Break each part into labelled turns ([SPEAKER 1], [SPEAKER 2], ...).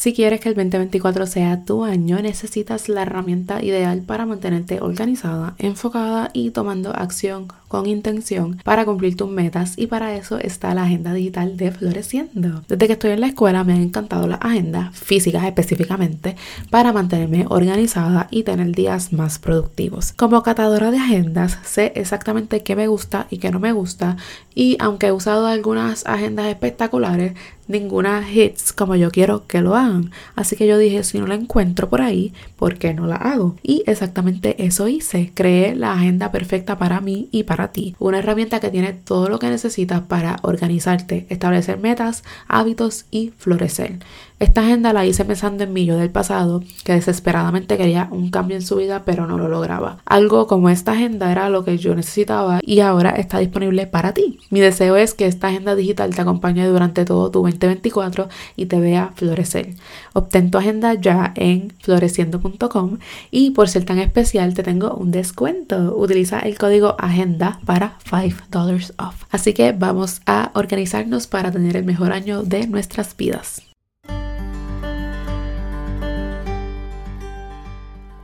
[SPEAKER 1] Si quieres que el 2024 sea tu año, necesitas la herramienta ideal para mantenerte organizada, enfocada y tomando acción con intención para cumplir tus metas y para eso está la agenda digital de Floreciendo. Desde que estoy en la escuela me han encantado las agendas físicas específicamente para mantenerme organizada y tener días más productivos. Como catadora de agendas sé exactamente qué me gusta y qué no me gusta y aunque he usado algunas agendas espectaculares, ninguna hits como yo quiero que lo hagan. Así que yo dije, si no la encuentro por ahí, ¿por qué no la hago? Y exactamente eso hice. Creé la agenda perfecta para mí y para ti. Una herramienta que tiene todo lo que necesitas para organizarte, establecer metas, hábitos y florecer. Esta agenda la hice pensando en mí yo del pasado, que desesperadamente quería un cambio en su vida, pero no lo lograba. Algo como esta agenda era lo que yo necesitaba y ahora está disponible para ti. Mi deseo es que esta agenda digital te acompañe durante todo tu 2024 y te vea florecer. Obtén tu agenda ya en floreciendo.com y por ser tan especial te tengo un descuento. Utiliza el código agenda para $5 off. Así que vamos a organizarnos para tener el mejor año de nuestras vidas.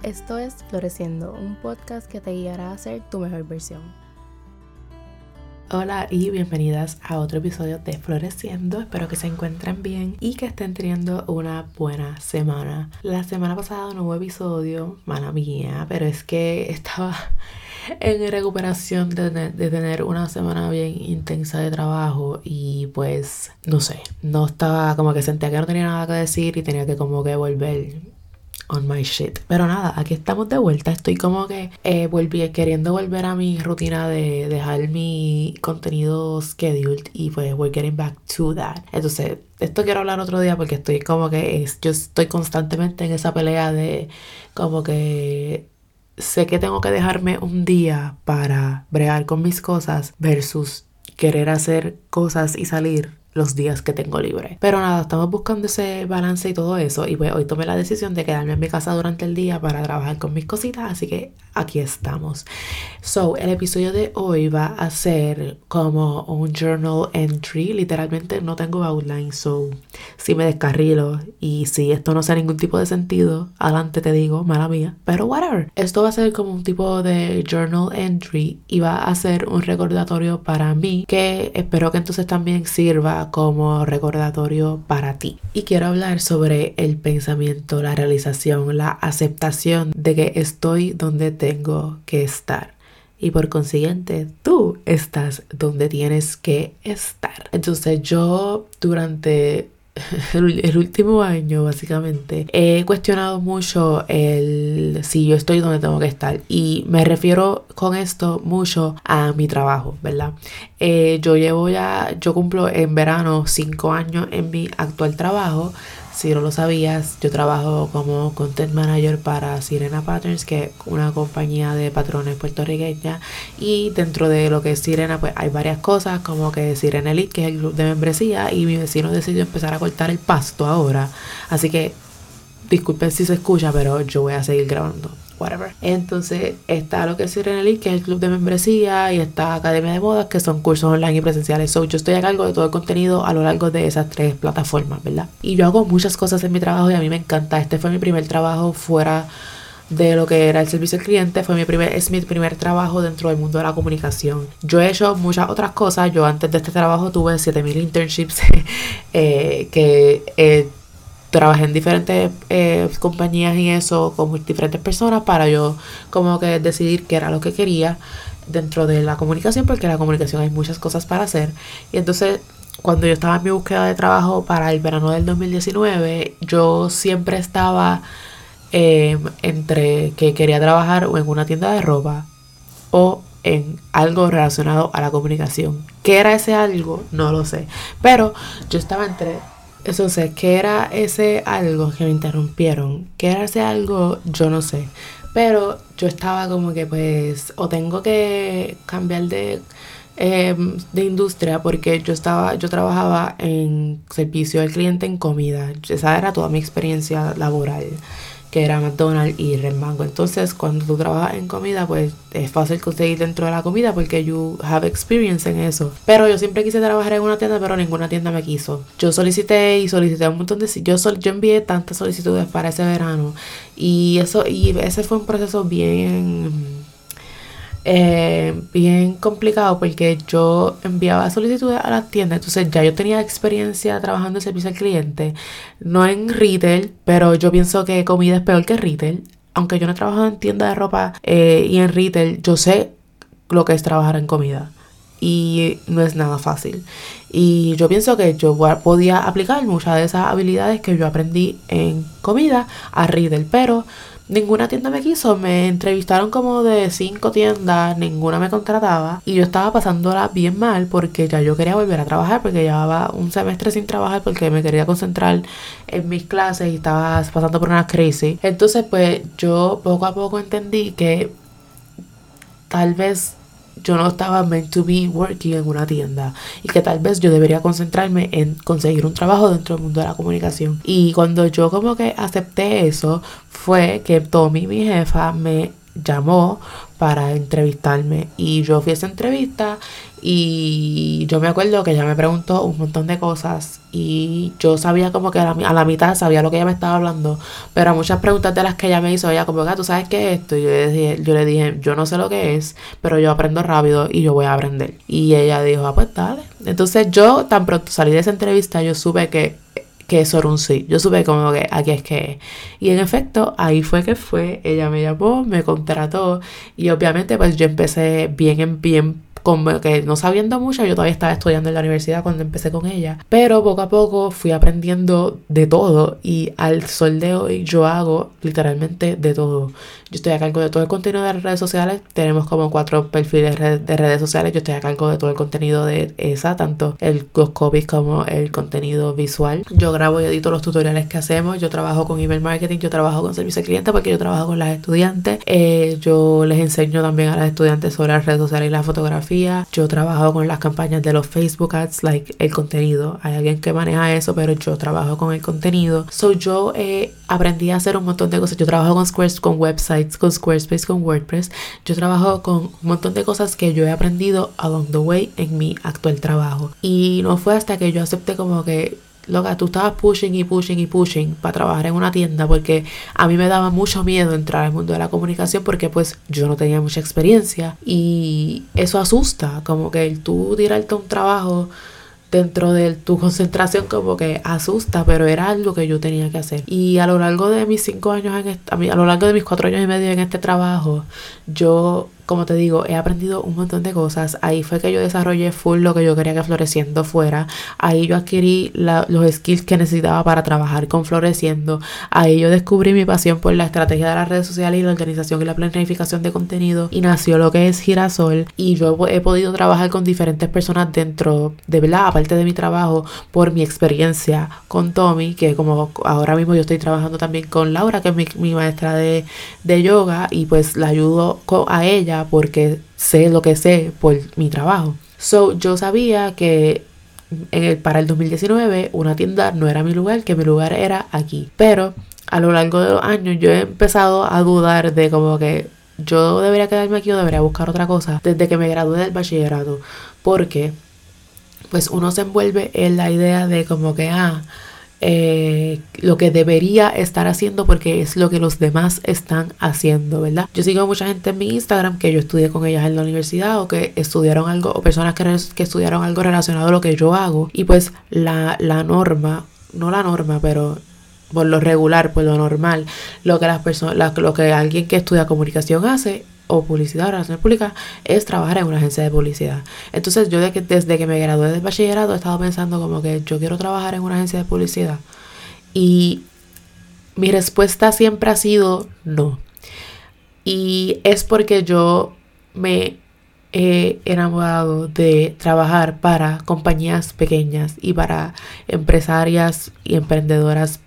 [SPEAKER 1] Esto es Floreciendo, un podcast que te guiará a ser tu mejor versión. Hola y bienvenidas a otro episodio de Floreciendo. Espero que se encuentren bien y que estén teniendo una buena semana. La semana pasada no hubo episodio, mala mía, pero es que estaba en recuperación de, de, tener una semana bien intensa de trabajo y pues no sé, no estaba como que sentía que no tenía nada que decir y tenía que como que volver on my shit. Pero nada, aquí estamos de vuelta. Estoy como que eh, volví, queriendo volver a mi rutina de dejar mi contenido scheduled y pues we're getting back to that. Entonces, esto quiero hablar otro día porque estoy como que es, yo estoy constantemente en esa pelea de como que sé que tengo que dejarme un día para bregar con mis cosas versus querer hacer cosas y salir los días que tengo libre. Pero nada, estamos buscando ese balance y todo eso. Y pues hoy tomé la decisión de quedarme en mi casa durante el día para trabajar con mis cositas. Así que aquí estamos. So, el episodio de hoy va a ser como un journal entry. Literalmente no tengo outline. So, si me descarrilo y si esto no hace ningún tipo de sentido, adelante te digo, mala mía. Pero whatever. Esto va a ser como un tipo de journal entry y va a ser un recordatorio para mí que espero que entonces también sirva como recordatorio para ti. Y quiero hablar sobre el pensamiento, la realización, la aceptación de que estoy donde tengo que estar. Y por consiguiente, tú estás donde tienes que estar. Entonces yo durante el, último año, básicamente, he cuestionado mucho el si yo estoy donde tengo que estar. Y me refiero con esto mucho a mi trabajo, ¿verdad? Eh, yo llevo ya, yo cumplo en verano cinco años en mi actual trabajo. Si no lo sabías, yo trabajo como content manager para Sirena Patterns, que es una compañía de patrones puertorriqueña. Y dentro de lo que es Sirena, pues hay varias cosas, como que Sirena Elite, que es el club de membresía, y mi vecino decidió empezar a cortar el pasto ahora. Así que disculpen si se escucha, pero yo voy a seguir grabando whatever. Entonces está lo que es Sirena Elite, que es el club de membresía, y está Academia de Modas, que son cursos online y presenciales. So, yo estoy a cargo de todo el contenido a lo largo de esas tres plataformas, ¿verdad? Y yo hago muchas cosas en mi trabajo y a mí me encanta. Este fue mi primer trabajo fuera de lo que era el servicio al cliente fue mi primer es mi primer trabajo dentro del mundo de la comunicación. Yo he hecho muchas otras cosas. Yo antes de este trabajo tuve 7000 internships eh, que eh, trabajé en diferentes eh, compañías y eso con diferentes personas para yo como que decidir qué era lo que quería dentro de la comunicación porque en la comunicación hay muchas cosas para hacer. Y entonces cuando yo estaba en mi búsqueda de trabajo para el verano del 2019 yo siempre estaba em, entre que quería trabajar o en una tienda de ropa o en algo relacionado a la comunicación. ¿Qué era ese algo? No lo sé. Pero yo estaba entre eso sé, ¿qué era ese algo que me interrumpieron? ¿Qué era ese algo? Yo no sé. Pero yo estaba como que pues o tengo que cambiar de, em, de industria porque yo estaba, yo trabajaba en servicio al cliente en comida. Esa era toda mi experiencia laboral. Que era McDonald's y Red Mango. Entonces, cuando tú trabajas en comida, pues es fácil conseguir dentro de la comida porque you have experience en eso. Pero yo siempre quise trabajar en una tienda, pero ninguna tienda me quiso. Yo solicité y solicité un montón de yo yo envié tantas solicitudes para ese verano y eso y ese fue un proceso bien eh, bien complicado porque yo enviaba solicitudes a las tiendas, entonces ya yo tenía experiencia trabajando en servicio al cliente, no en retail, pero yo pienso que comida es peor que retail. Aunque yo no he trabajado en tienda de ropa eh, y en retail, yo sé lo que es trabajar en comida y no es nada fácil. Y yo pienso que yo podía aplicar muchas de esas habilidades que yo aprendí en comida a retail, pero Ninguna tienda me quiso, me entrevistaron como de cinco tiendas, ninguna me contrataba y yo estaba pasándola bien mal porque ya yo quería volver a trabajar porque llevaba un semestre sin trabajar porque me quería concentrar en mis clases y estaba pasando por una crisis. Entonces pues yo poco a poco entendí que tal vez yo no estaba meant to be working en una tienda y que tal vez yo debería concentrarme en conseguir un trabajo dentro del mundo de la comunicación. Y cuando yo como que acepté eso fue que Tommy, mi jefa, me llamó para entrevistarme y yo fui a esa entrevista y yo me acuerdo que ella me preguntó un montón de cosas y yo sabía como que a la, mitad sabía lo que ella me estaba hablando, pero a muchas preguntas de las que ella me hizo, ella como ah, tú sabes qué es esto y yo le, dije, yo le dije, yo no sé lo que es, pero yo aprendo rápido y yo voy a aprender. Y ella dijo, ah, pues dale. Entonces yo tan pronto salí de esa entrevista, yo supe que que eso era un sí. Yo supe como que aquí es que Y en efecto, ahí fue que fue. Ella me llamó, me contrató y obviamente pues yo empecé bien en bien como que no sabiendo mucho, yo todavía estaba estudiando en la universidad cuando empecé con ella, pero poco a poco fui aprendiendo de todo y al sol de hoy yo hago literalmente de todo. Yo estoy a cargo de todo el contenido de las redes sociales, tenemos como cuatro perfiles de redes sociales, yo estoy a cargo de todo el contenido de esa, tanto el los copies como el contenido visual. Yo grabo y edito los tutoriales que hacemos, yo trabajo con email marketing, yo trabajo con servicio al cliente porque yo trabajo con las estudiantes, eh, yo les enseño también a las estudiantes sobre las redes sociales y la fotografía yo trabajo con las campañas de los Facebook Ads, like el contenido. Hay alguien que maneja eso, pero yo trabajo con el contenido. So yo eh, aprendí a hacer un montón de cosas. Yo trabajo con Squarespace, con websites, con Squarespace, con WordPress. Yo trabajo con un montón de cosas que yo he aprendido along the way en mi actual trabajo. Y no fue hasta que yo acepté como que loca, tú estabas pushing y pushing y pushing para trabajar en una tienda porque a mí me daba mucho miedo entrar al mundo de la comunicación porque pues yo no tenía mucha experiencia y eso asusta, como que el tú tirarte un trabajo dentro de tu concentración como que asusta, pero era algo que yo tenía que hacer. Y a lo largo de mis cinco años, en a lo largo de mis cuatro años y medio en este trabajo, yo como te digo, he aprendido un montón de cosas. Ahí fue que yo desarrollé full lo que yo quería que Floreciendo fuera. Ahí yo adquirí los skills que necesitaba para trabajar con Floreciendo. Ahí yo descubrí mi pasión por la estrategia de las redes sociales y la organización y la planificación de contenido. Y nació lo que es Girasol. Y yo he podido trabajar con diferentes personas dentro de verdad, aparte de mi trabajo, por mi experiencia con Tommy, que como ahora mismo yo estoy trabajando también con Laura, que es mi, mi maestra de, de yoga, y pues la ayudo a ella porque sé lo que sé por mi trabajo. So, yo sabía que para el 2019 una tienda no era mi lugar, que mi lugar era aquí. Pero a lo largo de los años yo he empezado a dudar de como que yo debería quedarme aquí o debería buscar otra cosa desde que me gradué del bachillerato. Porque pues uno se envuelve en la idea de como que, ah, eh, lo que debería estar haciendo porque es lo que los demás están haciendo, ¿verdad? Yo sigo a mucha gente en mi Instagram que yo estudié con ellas en la universidad o que estudiaron algo, o personas que, estudiaron algo relacionado a lo que yo hago y pues la, la norma, no la norma, pero por lo regular, por lo normal, lo que las personas, lo que alguien que estudia comunicación hace o publicidad o relaciones públicas es trabajar en una agencia de publicidad. Entonces yo de desde que me gradué del bachillerato he estado pensando como que yo quiero trabajar en una agencia de publicidad. Y mi respuesta siempre ha sido no. Y es porque yo me he enamorado de trabajar para compañías pequeñas y para empresarias y emprendedoras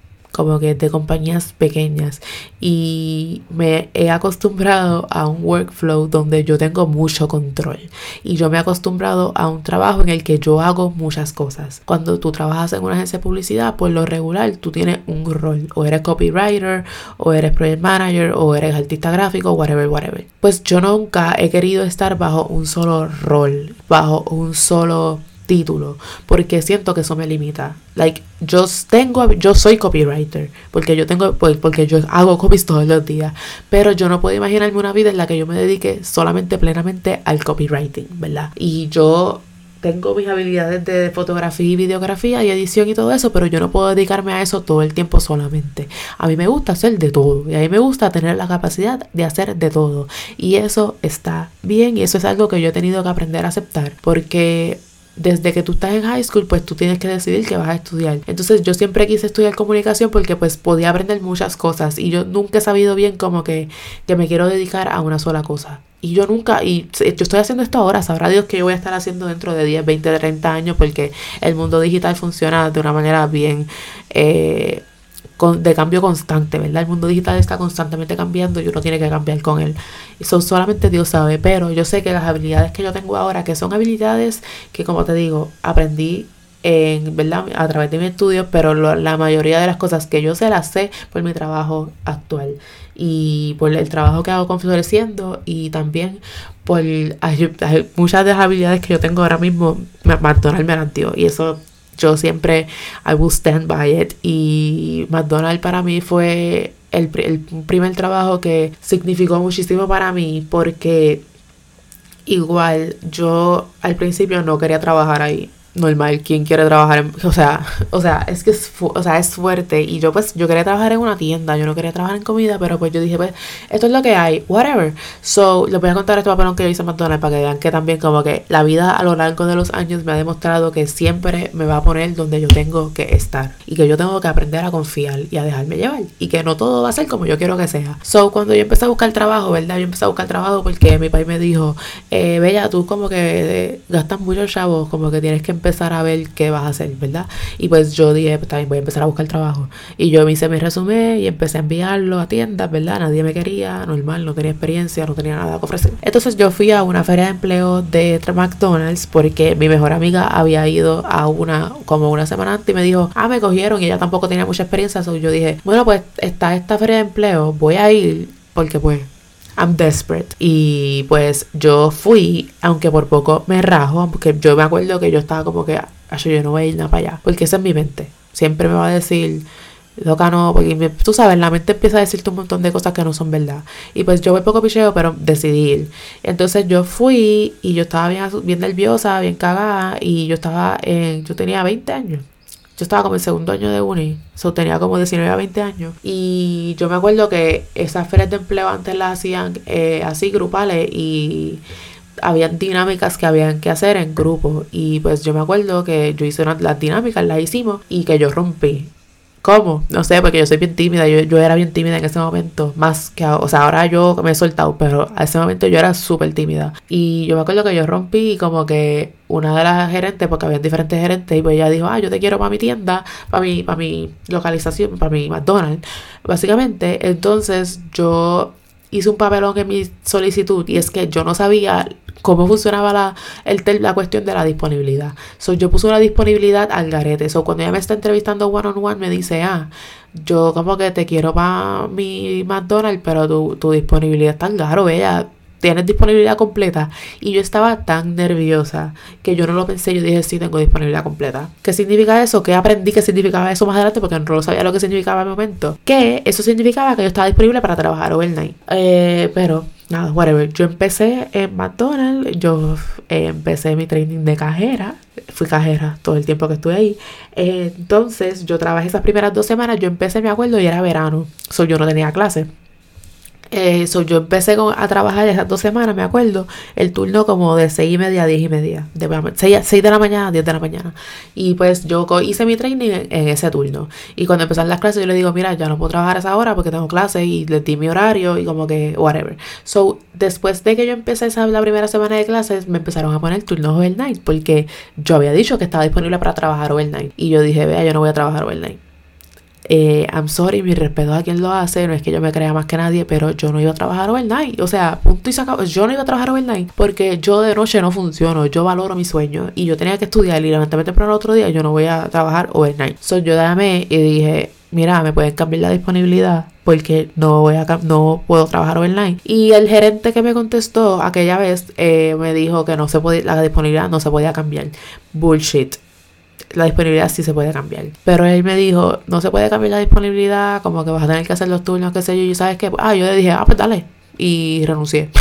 [SPEAKER 1] como que de compañías pequeñas y me he acostumbrado a un workflow donde yo tengo mucho control y yo me he acostumbrado a un trabajo en el que yo hago muchas cosas. Cuando tú trabajas en una agencia de publicidad, por lo regular tú tienes un rol, o eres copywriter, o eres project manager, o eres artista gráfico, whatever, whatever. Pues yo nunca he querido estar bajo un solo rol, bajo un solo título, porque siento que eso me limita. Like, yo tengo, yo soy copywriter, porque yo tengo, pues, porque yo hago copies todos los días, pero yo no puedo imaginarme una vida en la que yo me dedique solamente plenamente al copywriting, ¿verdad? Y yo tengo mis habilidades de fotografía y videografía y edición y todo eso, pero yo no puedo dedicarme a eso todo el tiempo solamente. A mí me gusta hacer de todo y a mí me gusta tener la capacidad de hacer de todo. Y eso está bien y eso es algo que yo he tenido que aprender a aceptar porque desde que tú estás en high school, pues tú tienes que decidir que vas a estudiar. Entonces yo siempre quise estudiar comunicación porque pues podía aprender muchas cosas y yo nunca he sabido bien como que, que me quiero dedicar a una sola cosa. Y yo nunca, y yo estoy haciendo esto ahora, sabrá Dios que yo voy a estar haciendo dentro de 10, 20, 30 años porque el mundo digital funciona de una manera bien eh, de cambio constante, ¿verdad? El mundo digital está constantemente cambiando y uno tiene que cambiar con él. Eso solamente Dios sabe, pero yo sé que las habilidades que yo tengo ahora, que son habilidades que como te digo, aprendí en, ¿verdad? a través de mi estudio, pero la mayoría de las cosas que yo sé las sé por mi trabajo actual y por el trabajo que hago con Floreciendo y también por muchas de las habilidades que yo tengo ahora mismo, McDonald's me garantió y eso yo siempre I will stand by it. Y McDonald's para mí fue el, el primer trabajo que significó muchísimo para mí porque igual yo al principio no quería trabajar ahí normal, quien quiere trabajar en, o sea, o sea, es que es, o sea, es fuerte y yo pues yo quería trabajar en una tienda, yo no quería trabajar en comida, pero pues yo dije, pues esto es lo que hay, whatever. So, les voy a contar este papelón que yo hice en McDonald's para que vean que también como que la vida a lo largo de los años me ha demostrado que siempre me va a poner donde yo tengo que estar y que yo tengo que aprender a confiar y a dejarme llevar y que no todo va a ser como yo quiero que sea. So, cuando yo empecé a buscar trabajo, ¿verdad? Yo empecé a buscar trabajo porque mi país me dijo, eh, Bella, tú como que gastas mucho chavos, como que tienes que empezar a ver qué vas a hacer, ¿verdad? Y pues yo dije, pues también voy a empezar a buscar trabajo. Y yo me hice mi resumen y empecé a enviarlo a tiendas, ¿verdad? Nadie me quería, normal, no tenía experiencia, no tenía nada que ofrecer. Entonces yo fui a una feria de empleo de McDonald's porque mi mejor amiga había ido a una como una semana antes y me dijo, ah, me cogieron y ella tampoco tenía mucha experiencia. So yo dije, bueno, pues está esta feria de empleo, voy a ir porque pues I'm desperate. Y pues yo fui, aunque por poco me rajo, porque yo me acuerdo que yo estaba como que, yo no voy a ir nada para allá, porque esa es mi mente. Siempre me va a decir, loca no, porque tú sabes, la mente empieza a decirte un montón de cosas que no son verdad. Y pues yo voy poco picheo, pero decidí ir. Entonces yo fui y yo estaba bien, bien nerviosa, bien cagada, y yo estaba en, yo tenía 20 años yo estaba como en segundo año de uni, so tenía como 19 a 20 años. Y yo me acuerdo que esas ferias de empleo antes las hacían eh, así grupales y habían dinámicas que habían que hacer en grupo. Y pues yo me acuerdo que yo hice una, las dinámicas, las hicimos y que yo rompí. ¿Cómo? No sé, porque yo soy bien tímida, yo, yo era bien tímida en ese momento, más que, o sea, ahora yo me he soltado, pero a ese momento yo era súper tímida. Y yo me acuerdo que yo rompí como que una de las gerentes, porque había diferentes gerentes, y pues ella dijo, ah, yo te quiero para mi tienda, para mi, para mi localización, para mi McDonald's, básicamente. Entonces yo hice un papelón en mi solicitud y es que yo no sabía cómo funcionaba la, el, la cuestión de la disponibilidad. So, yo puse una disponibilidad al garete. So, cuando ella me está entrevistando one on one, me dice, ah, yo como que te quiero para mi McDonald's, pero tu, tu disponibilidad es tan caro, ella tienes disponibilidad completa. Y yo estaba tan nerviosa que yo no lo pensé. Yo dije, sí, tengo disponibilidad completa. ¿Qué significa eso? ¿Qué aprendí que significaba eso más adelante? Porque no sabía lo que significaba en el momento. Que eso significaba que yo estaba disponible para trabajar overnight. Eh, pero nada, whatever. Yo empecé en McDonald's, yo eh, empecé mi training de cajera, fui cajera todo el tiempo que estuve ahí. entonces, yo trabajé esas primeras dos semanas, yo empecé, me acuerdo, y era verano, so yo no tenía clase. Eh, yo empecé a trabajar esas dos semanas, me acuerdo, el turno como de seis y media a diez y media, de 6, de la mañana a 10 de la mañana. Y pues yo hice mi training en, ese turno. Y cuando empezaron las clases, yo le digo, mira, ya no puedo trabajar a esa hora porque tengo clases y le di mi horario y como que, whatever. So, después de que yo empecé esa, la primera semana de clases, me empezaron a poner turnos overnight porque yo había dicho que estaba disponible para trabajar overnight. Y yo dije, vea, yo no voy a trabajar overnight Eh, I'm sorry, mi respeto a quien lo hace, no es que yo me crea más que nadie, pero yo no iba a trabajar overnight. O sea, punto y sacado, yo no iba a trabajar overnight porque yo de noche no funciono, yo valoro mi sueño y yo tenía que estudiar y levantarme temprano el otro día, yo no voy a trabajar overnight. So yo llamé y dije, mira, me pueden cambiar la disponibilidad porque no voy a no puedo trabajar online. Y el gerente que me contestó aquella vez eh, me dijo que no se podía, la disponibilidad no se podía cambiar. Bullshit. La disponibilidad sí se puede cambiar. Pero él me dijo, no se puede cambiar la disponibilidad, como que vas a tener que hacer los turnos, qué sé yo. Y sabes que, ah, yo le dije, ah, pues dale. Y renuncié.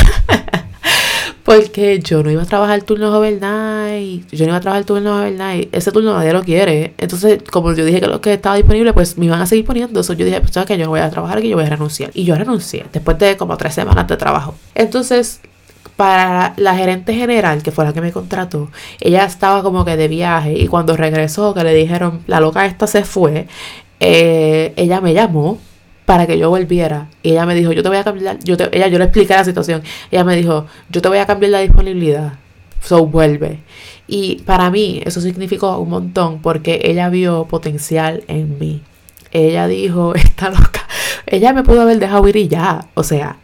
[SPEAKER 1] Porque yo no iba a trabajar turnos overnight. Yo no iba a trabajar turnos overnight. Ese turno nadie lo quiere. Entonces, como yo dije que lo que estaba disponible, pues me iban a seguir poniendo. Eso yo dije, pues sabes que yo voy a trabajar, que yo voy a renunciar. Y yo renuncié después de como tres semanas de trabajo. Entonces, para la gerente general, que fue la que me contrató, ella estaba como que de viaje. Y cuando regresó, que le dijeron, la loca esta se fue, eh, ella me llamó para que yo volviera. Y ella me dijo, yo te voy a cambiar, yo ella, yo le expliqué la situación. Ella me dijo, yo te voy a cambiar la disponibilidad. So vuelve. Y para mí eso significó un montón porque ella vio potencial en mí. Ella dijo, está loca. Ella me pudo haber dejado ir y ya. O sea,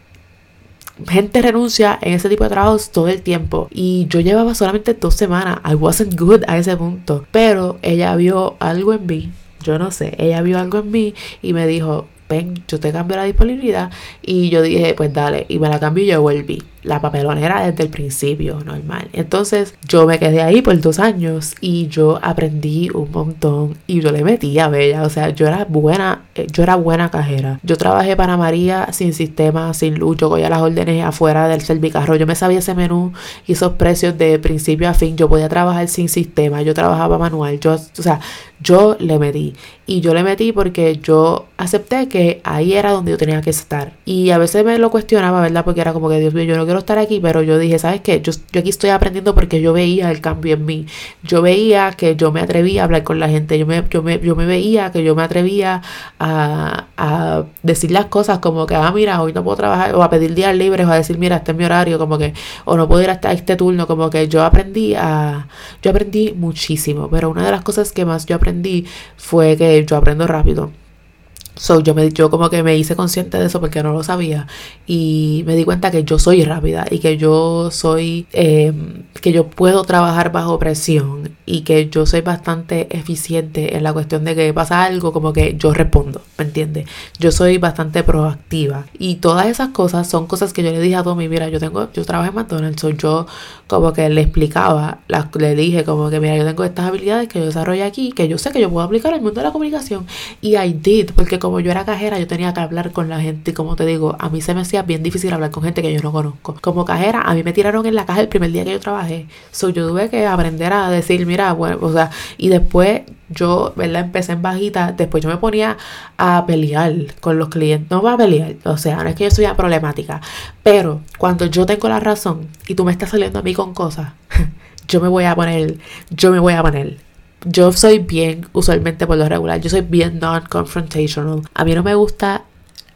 [SPEAKER 1] gente renuncia en ese tipo de trabajos todo el tiempo. Y yo llevaba solamente dos semanas. I wasn't good a ese punto. Pero ella vio algo en mí. Yo no sé. Ella vio algo en mí y me dijo, ven, yo te cambio la disponibilidad. Y yo dije, pues dale, y me la cambio y yo volví la papelonera desde el principio, normal. Entonces yo me quedé ahí por dos años y yo aprendí un montón y yo le metí a Bella, o sea, yo era buena, eh, yo era buena cajera. Yo trabajé para María sin sistema, sin luz, yo cogía las órdenes afuera del servicarro, yo me sabía ese menú y esos precios de principio a fin, yo podía trabajar sin sistema, yo trabajaba manual, yo, o sea, yo le metí. Y yo le metí porque yo acepté que ahí era donde yo tenía que estar. Y a veces me lo cuestionaba, ¿verdad? Porque era como que Dios mío, yo no quiero estar aquí, pero yo dije, ¿sabes qué? Yo, yo aquí estoy aprendiendo porque yo veía el cambio en mí. Yo veía que yo me atrevía a hablar con la gente. Yo me, yo me, yo me veía que yo me atrevía a, a decir las cosas como que, ah, mira, hoy no puedo trabajar, o a pedir días libres, o a decir, mira, este es mi horario, como que, o no puedo ir hasta este turno, como que yo aprendí a, yo aprendí muchísimo, pero una de las cosas que más yo aprendí fue que yo aprendo rápido. So, yo, me, yo como que me hice consciente de eso porque no lo sabía. Y me di cuenta que yo soy rápida y que yo soy, eh, que yo puedo trabajar bajo presión y que yo soy bastante eficiente en la cuestión de que pasa algo como que yo respondo, ¿me entiendes? Yo soy bastante proactiva. Y todas esas cosas son cosas que yo le dije a Tommy, mira, yo tengo, yo trabajo en McDonald's, so yo como que le explicaba, le dije como que mira, yo tengo estas habilidades que yo desarrollo aquí, que yo sé que yo puedo aplicar al mundo de la comunicación y I did, porque como yo era cajera, yo tenía que hablar con la gente. Y como te digo, a mí se me hacía bien difícil hablar con gente que yo no conozco. Como cajera, a mí me tiraron en la caja el primer día que yo trabajé. So, yo tuve que aprender a decir, mira, bueno, o sea, y después yo, ¿verdad? Empecé en bajita. Después yo me ponía a pelear con los clientes. No va a pelear, o sea, no es que yo soy problemática. Pero cuando yo tengo la razón y tú me estás saliendo a mí con cosas, yo me voy a poner, yo me voy a poner yo soy bien, usualmente por lo regular, yo soy bien non-confrontational. A mí no me gusta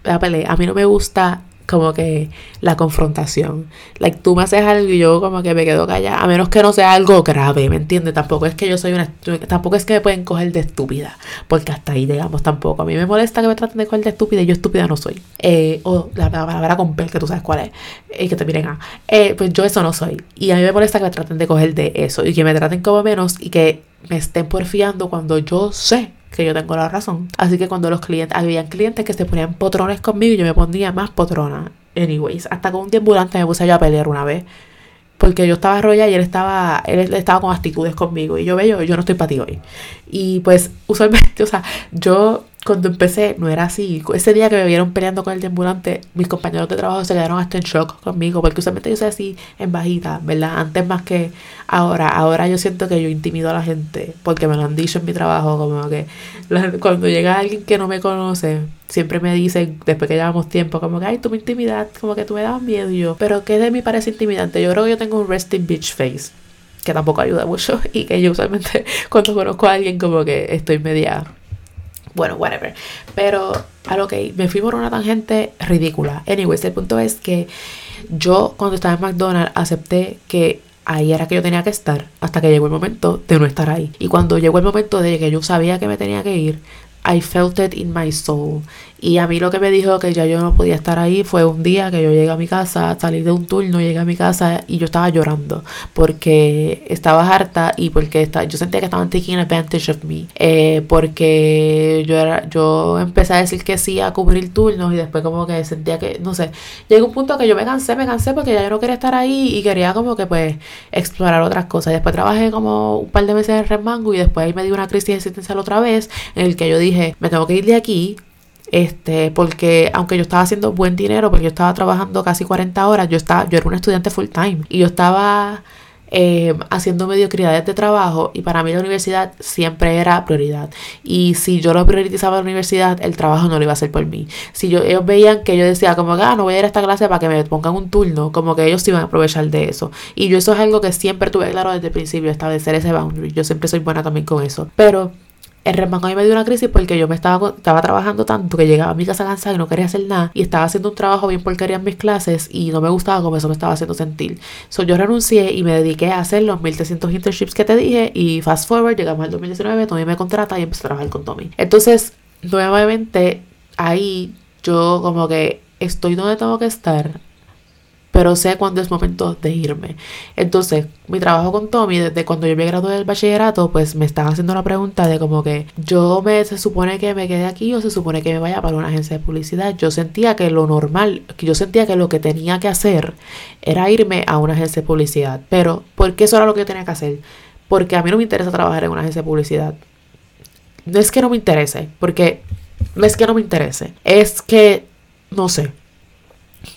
[SPEAKER 1] la pelea, a mí no me gusta como que la confrontación. Like, tú me haces algo y yo como que me quedo callada, a menos que no sea algo grave, ¿me entiendes? Tampoco es que yo soy una, tampoco es que me pueden coger de estúpida, porque hasta ahí digamos tampoco. A mí me molesta que me traten de coger de estúpida y yo estúpida no soy. Eh, o la palabra con pel, que tú sabes cuál es, y que te miren a. Eh, pues yo eso no soy. Y a mí me molesta que me traten de coger de eso y que me traten como menos y que me estén porfiando cuando yo sé que yo tengo la razón. Así que cuando los clientes, habían clientes que se ponían potrones conmigo, yo me ponía más potrona. Anyways, hasta con un ambulante me puse yo a pelear una vez. Porque yo estaba arrollada y él estaba, él estaba con actitudes conmigo. Y yo veo, yo no estoy para ti hoy. Y pues, usualmente, o sea, yo cuando empecé no era así. Ese día que me vieron peleando con el ambulante, mis compañeros de trabajo se quedaron hasta en shock conmigo, porque usualmente yo soy así en bajita, ¿verdad? Antes más que ahora. Ahora yo siento que yo intimido a la gente, porque me lo han dicho en mi trabajo, como que cuando llega alguien que no me conoce, siempre me dicen, después que llevamos tiempo, como que, ay, tú me intimidas, como que tú me das miedo. Yo, pero ¿qué de mí parece intimidante? Yo creo que yo tengo un resting bitch face que tampoco ayuda mucho y que yo usualmente cuando conozco a alguien como que estoy media bueno, whatever. Pero a lo que me fui por una tangente ridícula. Anyways, el punto es que yo cuando estaba en McDonald's acepté que ahí era que yo tenía que estar hasta que llegó el momento de no estar ahí. Y cuando llegó el momento de que yo sabía que me tenía que ir, I felt it in my soul. Y a mí lo que me dijo que ya yo no podía estar ahí fue un día que yo llegué a mi casa, salí de un turno, llegué a mi casa y yo estaba llorando porque estaba harta y porque yo sentía que estaban taking advantage of me. Eh, porque yo, era, yo empecé a decir que sí a cubrir turnos y después como que sentía que, no sé, llegó un punto que yo me cansé, me cansé porque ya yo no quería estar ahí y quería como que pues explorar otras cosas. Después trabajé como un par de meses en Red Mango y después ahí me dio una crisis existencial otra vez en el que yo dije, me tengo que ir de aquí este, porque aunque yo estaba haciendo buen dinero, porque yo estaba trabajando casi 40 horas, yo estaba, yo era un estudiante full time y yo estaba eh, haciendo mediocridades de trabajo y para mí la universidad siempre era prioridad. Y si yo lo priorizaba la universidad, el trabajo no lo iba a hacer por mí. Si yo, ellos veían que yo decía como, ah, no voy a ir a esta clase para que me pongan un turno, como que ellos iban a aprovechar de eso. Y yo eso es algo que siempre tuve claro desde el principio, establecer ese boundary. Yo siempre soy buena también con eso. Pero el remango a me dio una crisis porque yo me estaba, estaba trabajando tanto que llegaba a mi casa cansada y no quería hacer nada y estaba haciendo un trabajo bien porquería en mis clases y no me gustaba como eso me estaba haciendo sentir. So, yo renuncié y me dediqué a hacer los 1300 internships que te dije y fast forward, llegamos al 2019, Tommy me contrata y empecé a trabajar con Tommy. Entonces, nuevamente, ahí yo como que estoy donde tengo que estar pero sé cuándo es momento de irme. Entonces, mi trabajo con Tommy, desde cuando yo me gradué del bachillerato, pues me estaba haciendo la pregunta de como que yo me se supone que me quede aquí o se supone que me vaya para una agencia de publicidad. Yo sentía que lo normal, yo sentía que lo que tenía que hacer era irme a una agencia de publicidad. Pero, ¿por qué eso era lo que yo tenía que hacer? Porque a mí no me interesa trabajar en una agencia de publicidad. No es que no me interese, porque no es que no me interese, es que no sé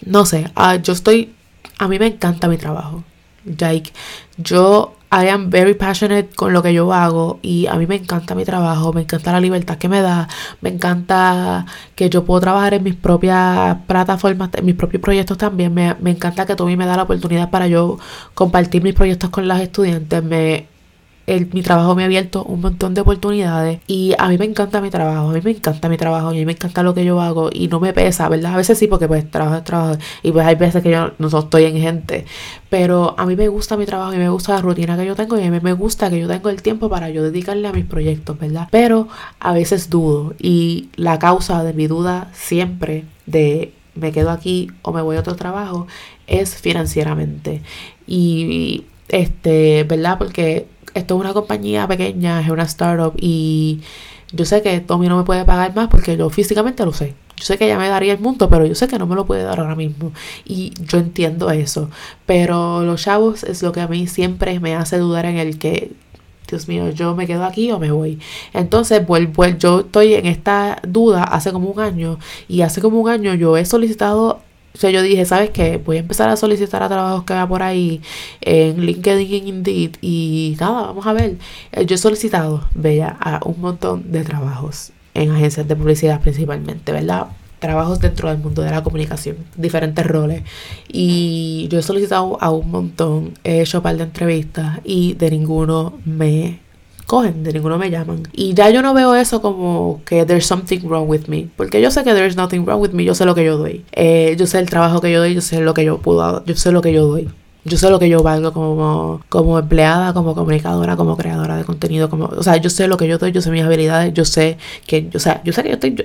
[SPEAKER 1] no sé, uh, yo estoy, a mí me encanta mi trabajo. Like, yo, I am very passionate con lo que yo hago y a mí me encanta mi trabajo, me encanta la libertad que me da, me encanta que yo puedo trabajar en mis propias plataformas, en mis propios proyectos también, me, me encanta que Tommy me da la oportunidad para yo compartir mis proyectos con las estudiantes, me, mi trabajo me ha abierto un montón de oportunidades y a mí me encanta mi trabajo, a mí me encanta mi trabajo y a mí me encanta lo que yo hago y no me pesa, ¿verdad? A veces sí porque pues trabajo es trabajo y pues hay veces que yo no estoy en gente, pero a mí me gusta mi trabajo y me gusta la rutina que yo tengo y a mí me gusta que yo tengo el tiempo para yo dedicarle a mis proyectos, ¿verdad? Pero a veces dudo y la causa de mi duda siempre de me quedo aquí o me voy a otro trabajo es financieramente y este, ¿verdad? Porque esto es una compañía pequeña, es una startup y yo sé que Tommy no me puede pagar más porque yo físicamente lo sé. Yo sé que ella me daría el mundo, pero yo sé que no me lo puede dar ahora mismo. Y yo entiendo eso. Pero los chavos es lo que a mí siempre me hace dudar en el que, Dios mío, yo me quedo aquí o me voy. Entonces, vuelvo, yo estoy en esta duda hace como un año. Y hace como un año yo he solicitado o sea, yo dije, ¿sabes qué? Voy a empezar a solicitar a trabajos que vea por ahí en LinkedIn, Indeed y nada, vamos a ver. Eh, yo he solicitado, vea, a un montón de trabajos en agencias de publicidad principalmente, ¿verdad? Trabajos dentro del mundo de la comunicación, diferentes roles. Y yo he solicitado a un montón, he hecho un par de entrevistas y de ninguno me cogen, de ninguno me llaman. Y ya yo no veo eso como que there's something wrong with me, porque yo sé que there's nothing wrong with me, yo sé lo que yo doy. Eh, yo sé el trabajo que yo doy, yo sé lo que yo puedo, yo sé lo que yo doy. Yo sé lo que yo valgo como, como empleada, como comunicadora, como creadora de contenido, como, o sea, yo sé lo que yo doy, yo sé mis habilidades, yo sé que, o sea, yo sé que yo estoy, yo,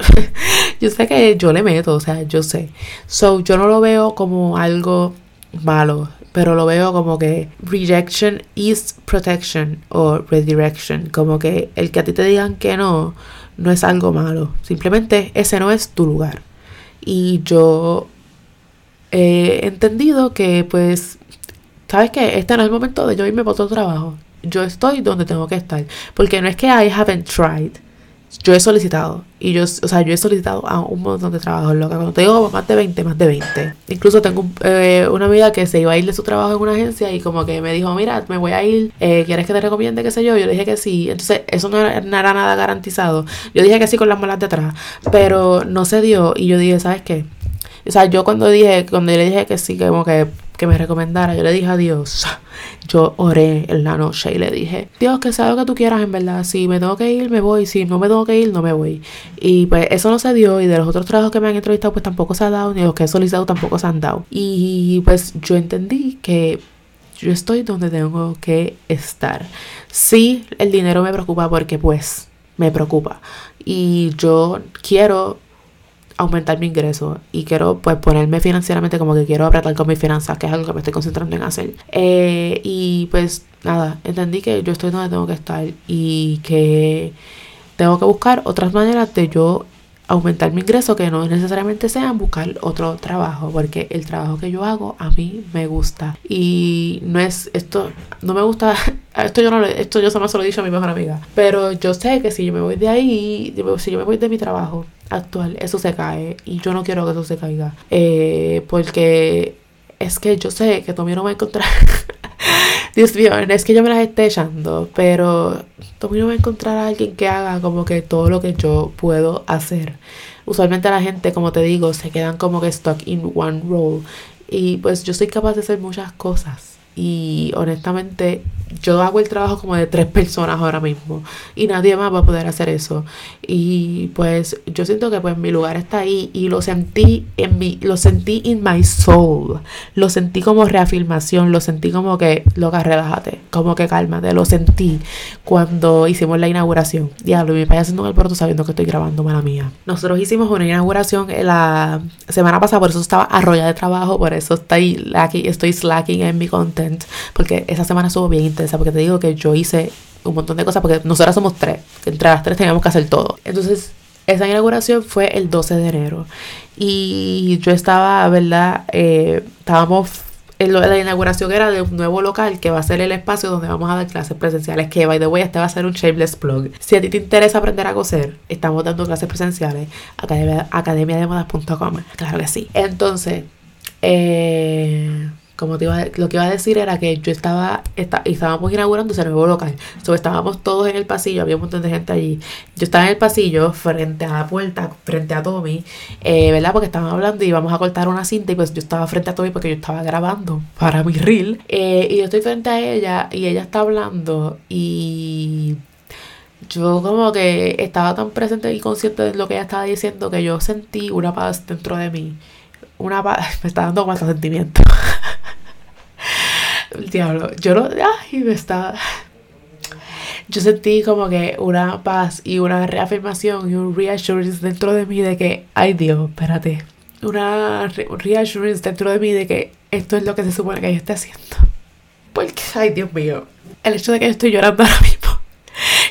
[SPEAKER 1] yo sé que yo le meto, o sea, yo sé. So, yo no lo veo como algo malo pero lo veo como que rejection is protection o redirection, como que el que a ti te digan que no, no es algo malo, simplemente ese no es tu lugar. Y yo he entendido que pues, ¿sabes qué? Este no es el momento de yo irme por otro trabajo. Yo estoy donde tengo que estar, porque no es que I haven't tried yo he solicitado. Y yo, o sea, yo he solicitado a un montón de trabajos, loca. Cuando te digo más de 20, más de 20. Incluso tengo eh, una amiga que se iba a ir de su trabajo en una agencia y como que me dijo, mira, me voy a ir, eh, ¿quieres que te recomiende qué sé yo? Yo le dije que sí. Entonces, eso no era, nada garantizado. Yo dije que sí con las malas detrás, pero no se dio. Y yo dije, ¿sabes qué? O sea, yo cuando dije, cuando yo le dije que sí, como que que me recomendara, yo le dije a Dios, yo oré en la noche y le dije, Dios, que sea lo que tú quieras en verdad, si me tengo que ir, me voy, si no me tengo que ir, no me voy. Y pues eso no se dio y de los otros trabajos que me han entrevistado pues tampoco se ha dado, ni los que he solicitado tampoco se han dado. Y pues yo entendí que yo estoy donde tengo que estar. Sí, el dinero me preocupa porque pues me preocupa. y yo quiero aumentar mi ingreso y quiero pues ponerme financieramente como que quiero apretar con mis finanzas, que es algo que me estoy concentrando en hacer. Eh, y pues nada, entendí que yo estoy donde tengo que estar y que tengo que buscar otras maneras de yo aumentar mi ingreso que no necesariamente sean buscar otro trabajo porque el trabajo que yo hago a mí me gusta. Y no es esto no me gusta esto yo no esto yo solo lo he dicho a mi mejor amiga pero yo sé que si yo me voy de ahí si yo me voy de mi trabajo actual eso se cae y yo no quiero que eso se caiga eh, porque es que yo sé que Tommy no va a encontrar Dios mío, es que yo me las esté echando, pero Tommy no va a encontrar a alguien que haga como que todo lo que yo puedo hacer. Usualmente la gente, como te digo, se quedan como que stuck in one role. Y pues yo soy capaz de hacer muchas cosas. Y honestamente, yo hago el trabajo como de tres personas ahora mismo. Y nadie más va a poder hacer eso. Y pues yo siento que pues mi lugar está ahí. Y lo sentí en mi, lo sentí in my soul. Lo sentí como reafirmación. Lo sentí como que, loca, relájate. Como que cálmate. Lo sentí cuando hicimos la inauguración. Diablo, mi padre haciendo un alberto sabiendo que estoy grabando, mala mía. Nosotros hicimos una inauguración la semana pasada. Por eso estaba arrollada de trabajo. Por eso estoy, aquí, estoy slacking en mi content porque esa semana estuvo bien intensa, porque te digo que yo hice un montón de cosas, porque nosotras somos tres, entre las tres teníamos que hacer todo. Entonces, esa inauguración fue el 12 de enero y yo estaba, ¿verdad? Eh, estábamos la inauguración era de un nuevo local que va a ser el espacio donde vamos a dar clases presenciales. Que, by the way, este va a ser un shameless blog. Si a ti te interesa aprender a coser, estamos dando clases presenciales. Academia, academiademodas.com. Claro que sí. Entonces, eh, como te iba, lo que iba a decir era que yo estaba, estábamos inaugurando ese nuevo local. So, estábamos todos en el pasillo, había un montón de gente allí. Yo estaba en el pasillo, frente a la puerta, frente a Tommy, eh, ¿verdad? Porque estaban hablando y íbamos a cortar una cinta y pues yo estaba frente a Tommy porque yo estaba grabando para mi reel. Eh, y yo estoy frente a ella y ella está hablando y yo como que estaba tan presente y consciente de lo que ella estaba diciendo que yo sentí una paz dentro de mí. Una paz, me está dando más sentimiento. El diablo, yo no, ay, me estaba... Yo sentí como que una paz y una reafirmación y un reassurance dentro de mí de que, ay Dios, espérate. Una reassurance dentro de mí de que esto es lo que se supone que yo esté haciendo. Porque, ay Dios mío, el hecho de que yo estoy llorando ahora mismo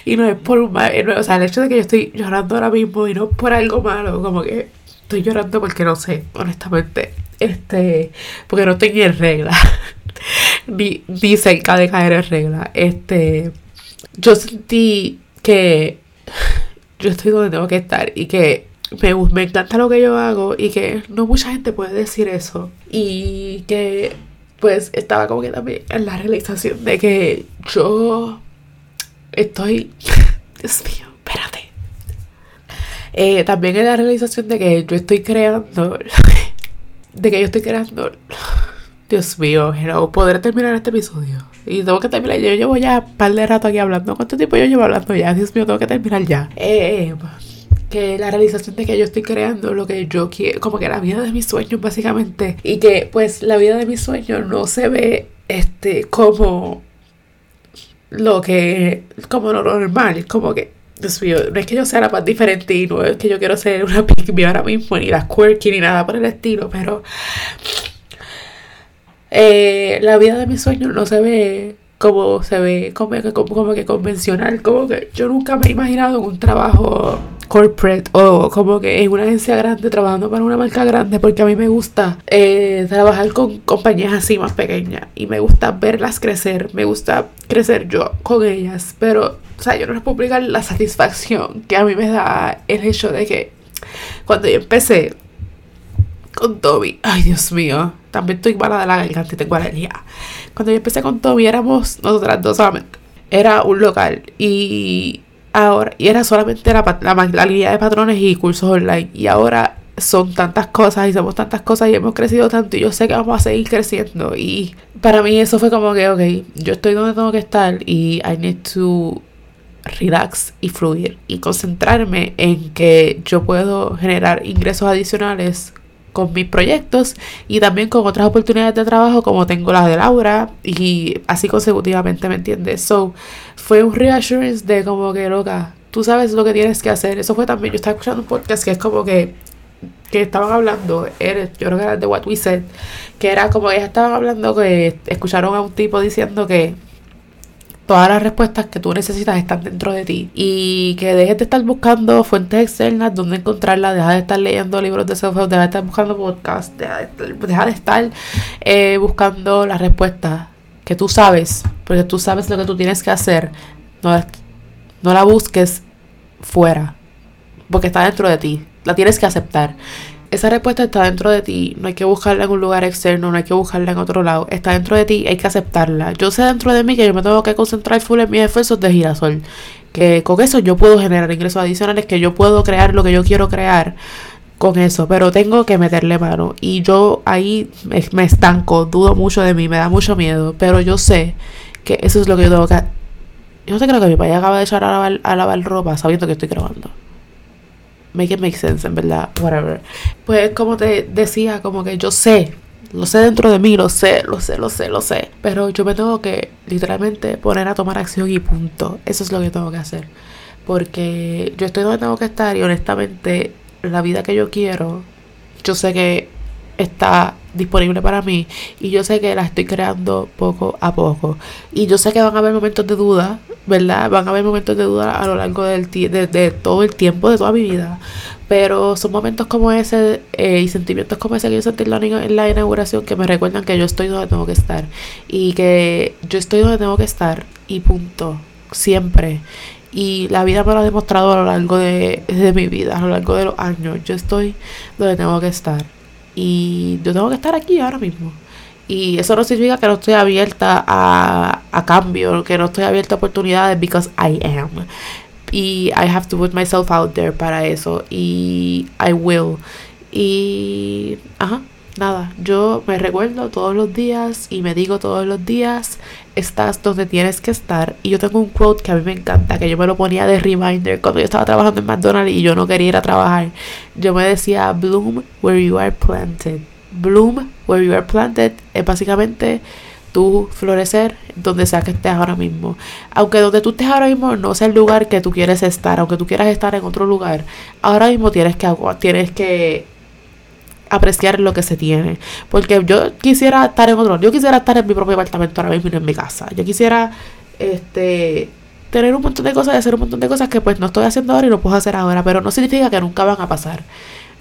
[SPEAKER 1] y no es por un mal, o sea, el hecho de que yo estoy llorando ahora mismo y no por algo malo, como que estoy llorando porque no sé, honestamente, este, porque no estoy en regla ni, ni cerca de caer en regla. Este, yo sentí que yo estoy donde tengo que estar y que me, me encanta lo que yo hago y que no mucha gente puede decir eso. Y que pues estaba como que también en la realización de que yo estoy... Dios mío. Eh, también en la realización de que yo estoy creando... de que yo estoy creando Dios mío, no podré terminar este episodio. Y tengo que terminar. Yo llevo ya un par de rato aquí hablando. ¿Cuánto tiempo yo llevo hablando ya? Dios mío, tengo que terminar ya. Eh, que la realización de que yo estoy creando lo que yo quiero, como que la vida de mis sueños básicamente. Y que pues la vida de mis sueños no se ve este como lo que, como lo normal, como que No es que yo sea la más diferente y no es que yo quiero ser una pick ahora mismo, ni la quirky ni nada por el estilo, pero eh, la vida de mis sueños no se ve como se ve, como, como, que convencional, como que yo nunca me he imaginado un trabajo corporate o como que en una agencia grande trabajando para una marca grande porque a mí me gusta eh, trabajar con compañías así más pequeñas y me gusta verlas crecer, me gusta crecer yo con ellas, pero o sea, yo no les puedo explicar la satisfacción que a mí me da el hecho de que cuando yo empecé con Toby, ay Dios mío, también estoy mala de la garganta y tengo alergia. Cuando yo empecé con Toby éramos nosotras dos solamente. Era un local y ahora y era solamente la, la, línea de patrones y cursos online y ahora son tantas cosas y somos tantas cosas y hemos crecido tanto y yo sé que vamos a seguir creciendo y para mí eso fue como que ok yo estoy donde tengo que estar y I need to relax y fluir y concentrarme en que yo puedo generar ingresos adicionales con mis proyectos y también con otras oportunidades de trabajo como tengo la de Laura y así consecutivamente, ¿me entiendes? So, fue un reassurance de como que, loca, tú sabes lo que tienes que hacer. Eso fue también, yo estaba escuchando un podcast que es como que que estaban hablando, yo creo que era de What We Said, que era como ellas estaban hablando que escucharon a un tipo diciendo que todas las respuestas que tú necesitas están dentro de ti y que dejes de estar buscando fuentes externas donde encontrarlas, deja de estar leyendo libros de self deja de estar buscando podcasts, deja de estar, eh, buscando las respuestas que tú sabes, porque tú sabes lo que tú tienes que hacer, no, no la busques fuera, porque está dentro de ti, la tienes que aceptar. Esa respuesta está dentro de ti, no hay que buscarla en un lugar externo, no hay que buscarla en otro lado, está dentro de ti, hay que aceptarla. Yo sé dentro de mí que yo me tengo que concentrar full en mis esfuerzos de girasol, que con eso yo puedo generar ingresos adicionales, que yo puedo crear lo que yo quiero crear con eso, pero tengo que meterle mano y yo ahí me, estanco, dudo mucho de mí, me da mucho miedo, pero yo sé que eso es lo que yo tengo que... Yo no sé creo que mi papá acaba de echar a lavar, a lavar ropa sabiendo que estoy grabando make it make sense, en verdad, whatever. Pues como te decía, como que yo sé, lo sé dentro de mí, lo sé, lo sé, lo sé, lo sé. Pero yo me tengo que literalmente poner a tomar acción y punto. Eso es lo que tengo que hacer. Porque yo estoy donde tengo que estar y honestamente la vida que yo quiero, yo sé que está disponible para mí y yo sé que la estoy creando poco a poco. Y yo sé que van a haber momentos de duda, ¿verdad? Van a haber momentos de duda a lo largo del de, todo el tiempo, de toda mi vida. Pero son momentos como ese eh, y sentimientos como ese que yo sentí en la, en la inauguración que me recuerdan que yo estoy donde tengo que estar. Y que yo estoy donde tengo que estar y punto. Siempre. Y la vida me lo ha demostrado a lo largo de, de mi vida, a lo largo de los años. Yo estoy donde tengo que estar. Y yo tengo que estar aquí ahora mismo. Y eso no significa que no estoy abierta a, a cambio, que no estoy abierta a oportunidades, because I am. Y I have to put myself out there para eso. Y I will. Y. Ajá. Nada, yo me recuerdo todos los días y me digo todos los días, estás donde tienes que estar. Y yo tengo un quote que a mí me encanta, que yo me lo ponía de reminder cuando yo estaba trabajando en McDonald's y yo no quería ir a trabajar. Yo me decía, bloom where you are planted bloom where you are planted es básicamente tu florecer donde sea que estés ahora mismo. Aunque donde tú estés ahora mismo no sea el lugar que tú quieres estar, aunque tú quieras estar en otro lugar, ahora mismo tienes que, tienes que apreciar lo que se tiene. Porque yo quisiera estar en otro, yo quisiera estar en mi propio apartamento ahora mismo y no en mi casa. Yo quisiera este tener un montón de cosas y hacer un montón de cosas que pues no estoy haciendo ahora y no puedo hacer ahora, pero no significa que nunca van a pasar.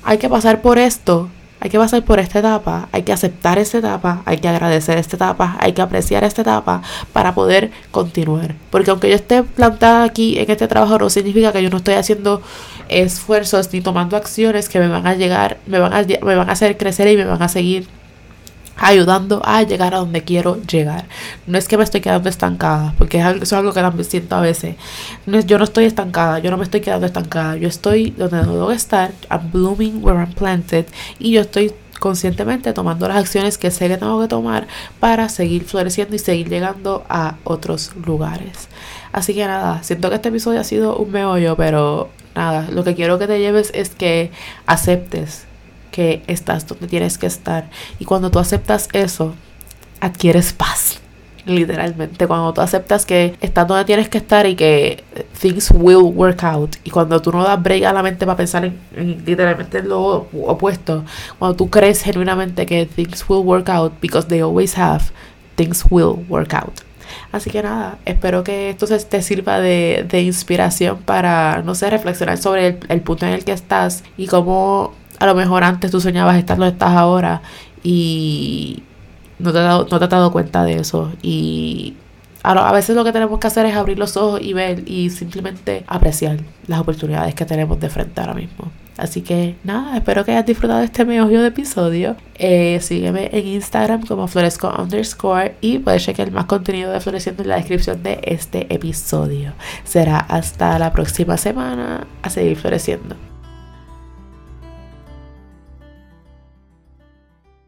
[SPEAKER 1] Hay que pasar por esto hay que pasar por esta etapa, hay que aceptar esta etapa, hay que agradecer esta etapa, hay que apreciar esta etapa para poder continuar. Porque aunque yo esté plantada aquí en este trabajo, no significa que yo no estoy haciendo esfuerzos ni tomando acciones que me van a llegar, me van a, me van a hacer crecer y me van a seguir ayudando a llegar a donde quiero llegar. No es que me estoy quedando estancada, porque eso es algo que también siento a veces. Yo no estoy estancada, yo no me estoy quedando estancada, yo estoy donde debo estar, I'm blooming where I'm planted, y yo estoy conscientemente tomando las acciones que sé que tengo que tomar para seguir floreciendo y seguir llegando a otros lugares. Así que nada, siento que este episodio ha sido un meollo, pero nada, lo que quiero que te lleves es que aceptes que estás donde tienes que estar. Y cuando tú aceptas eso, adquieres paz. Literalmente, cuando tú aceptas que estás donde tienes que estar y que things will work out. Y cuando tú no das break a la mente para pensar en, literalmente lo opuesto, cuando tú crees genuinamente que things will work out because they always have, things will work out. Así que nada, espero que esto te sirva de, de inspiración para, no sé, reflexionar sobre el punto en el que estás y cómo a lo mejor antes tú soñabas estar donde estás ahora y no te, has dado, no te has dado cuenta de eso. Y a, veces lo que tenemos que hacer es abrir los ojos y ver y simplemente apreciar las oportunidades que tenemos de frente ahora mismo. Así que nada, espero que hayas disfrutado este meollo de episodio. Eh, sígueme en Instagram como floresco underscore y puedes chequear más contenido de Floreciendo en la descripción de este episodio. Será hasta la próxima semana a seguir floreciendo.